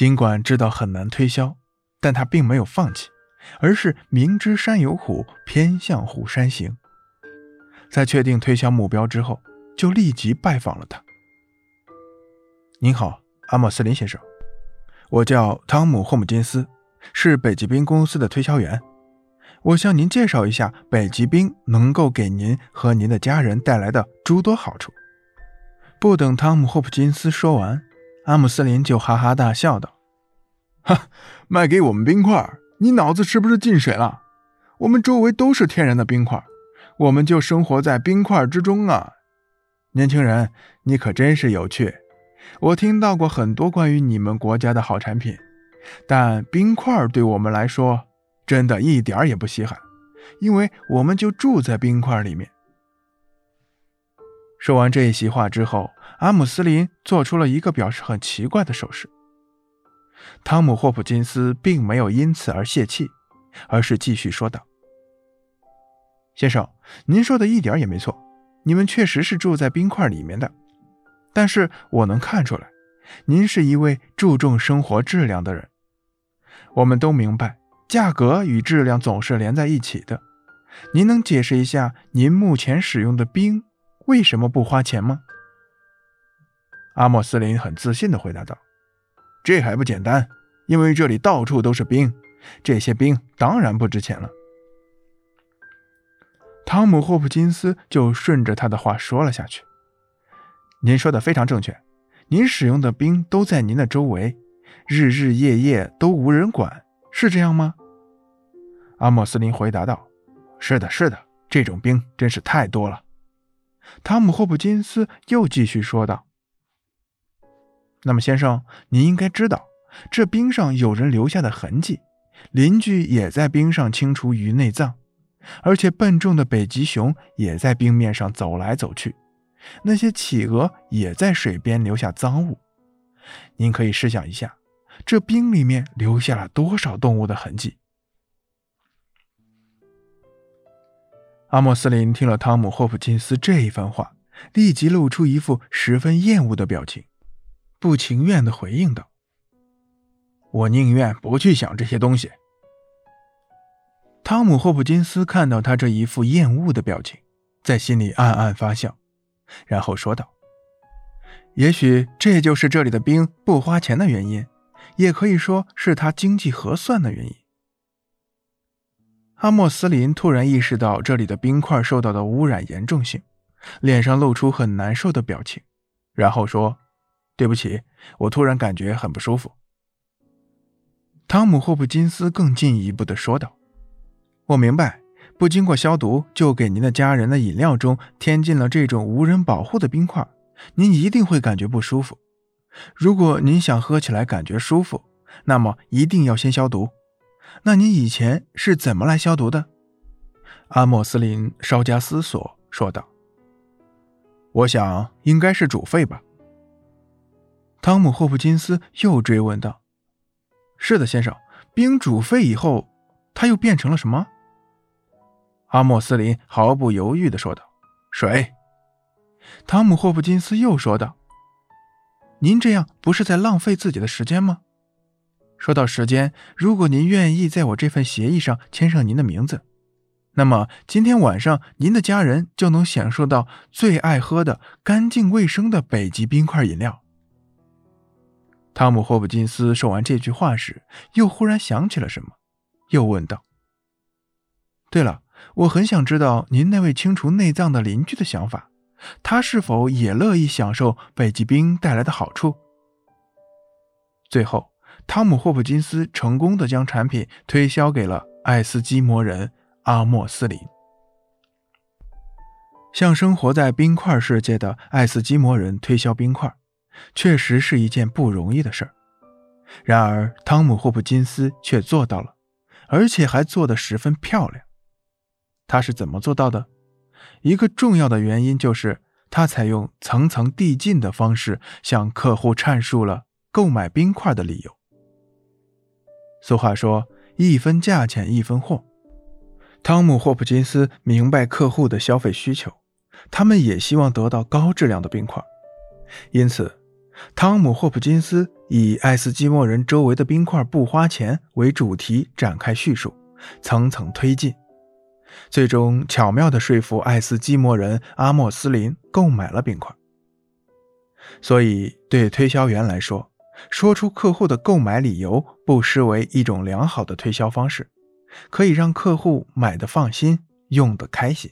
尽管知道很难推销，但他并没有放弃，而是明知山有虎，偏向虎山行。在确定推销目标之后，就立即拜访了他。您好，阿莫斯林先生，我叫汤姆·霍姆金斯，是北极冰公司的推销员。我向您介绍一下北极冰能够给您和您的家人带来的诸多好处。不等汤姆·霍普金斯说完，阿姆斯林就哈哈大笑道：“哈，卖给我们冰块？你脑子是不是进水了？我们周围都是天然的冰块，我们就生活在冰块之中啊！年轻人，你可真是有趣。我听到过很多关于你们国家的好产品，但冰块对我们来说……”真的一点也不稀罕，因为我们就住在冰块里面。说完这一席话之后，阿姆斯林做出了一个表示很奇怪的手势。汤姆·霍普金斯并没有因此而泄气，而是继续说道：“先生，您说的一点也没错，你们确实是住在冰块里面的。但是我能看出来，您是一位注重生活质量的人。我们都明白。”价格与质量总是连在一起的。您能解释一下您目前使用的冰为什么不花钱吗？阿莫斯林很自信地回答道：“这还不简单，因为这里到处都是冰，这些冰当然不值钱了。”汤姆·霍普金斯就顺着他的话说了下去：“您说的非常正确，您使用的冰都在您的周围，日日夜夜都无人管，是这样吗？”阿莫斯林回答道：“是的，是的，这种冰真是太多了。”汤姆·霍普金斯又继续说道：“那么，先生，您应该知道，这冰上有人留下的痕迹，邻居也在冰上清除鱼内脏，而且笨重的北极熊也在冰面上走来走去，那些企鹅也在水边留下脏物。您可以试想一下，这冰里面留下了多少动物的痕迹？”阿莫斯林听了汤姆·霍普金斯这一番话，立即露出一副十分厌恶的表情，不情愿地回应道：“我宁愿不去想这些东西。”汤姆·霍普金斯看到他这一副厌恶的表情，在心里暗暗发笑，然后说道：“也许这就是这里的冰不花钱的原因，也可以说是他经济核算的原因。”阿莫斯林突然意识到这里的冰块受到的污染严重性，脸上露出很难受的表情，然后说：“对不起，我突然感觉很不舒服。”汤姆·霍普金斯更进一步的说道：“我明白，不经过消毒就给您的家人的饮料中添进了这种无人保护的冰块，您一定会感觉不舒服。如果您想喝起来感觉舒服，那么一定要先消毒。”那你以前是怎么来消毒的？阿莫斯林稍加思索说道：“我想应该是煮沸吧。”汤姆·霍普金斯又追问道：“是的，先生，冰煮沸以后，它又变成了什么？”阿莫斯林毫不犹豫地说道：“水。”汤姆·霍普金斯又说道：“您这样不是在浪费自己的时间吗？”说到时间，如果您愿意在我这份协议上签上您的名字，那么今天晚上您的家人就能享受到最爱喝的干净卫生的北极冰块饮料。汤姆·霍普金斯说完这句话时，又忽然想起了什么，又问道：“对了，我很想知道您那位清除内脏的邻居的想法，他是否也乐意享受北极冰带来的好处？”最后。汤姆·霍普金斯成功的将产品推销给了爱斯基摩人阿莫斯林。向生活在冰块世界的爱斯基摩人推销冰块，确实是一件不容易的事儿。然而，汤姆·霍普金斯却做到了，而且还做得十分漂亮。他是怎么做到的？一个重要的原因就是他采用层层递进的方式，向客户阐述了购买冰块的理由。俗话说：“一分价钱一分货。”汤姆·霍普金斯明白客户的消费需求，他们也希望得到高质量的冰块，因此汤姆·霍普金斯以爱斯基摩人周围的冰块不花钱为主题展开叙述，层层推进，最终巧妙地说服爱斯基摩人阿莫斯林购买了冰块。所以，对推销员来说，说出客户的购买理由不失为一种良好的推销方式，可以让客户买的放心，用的开心。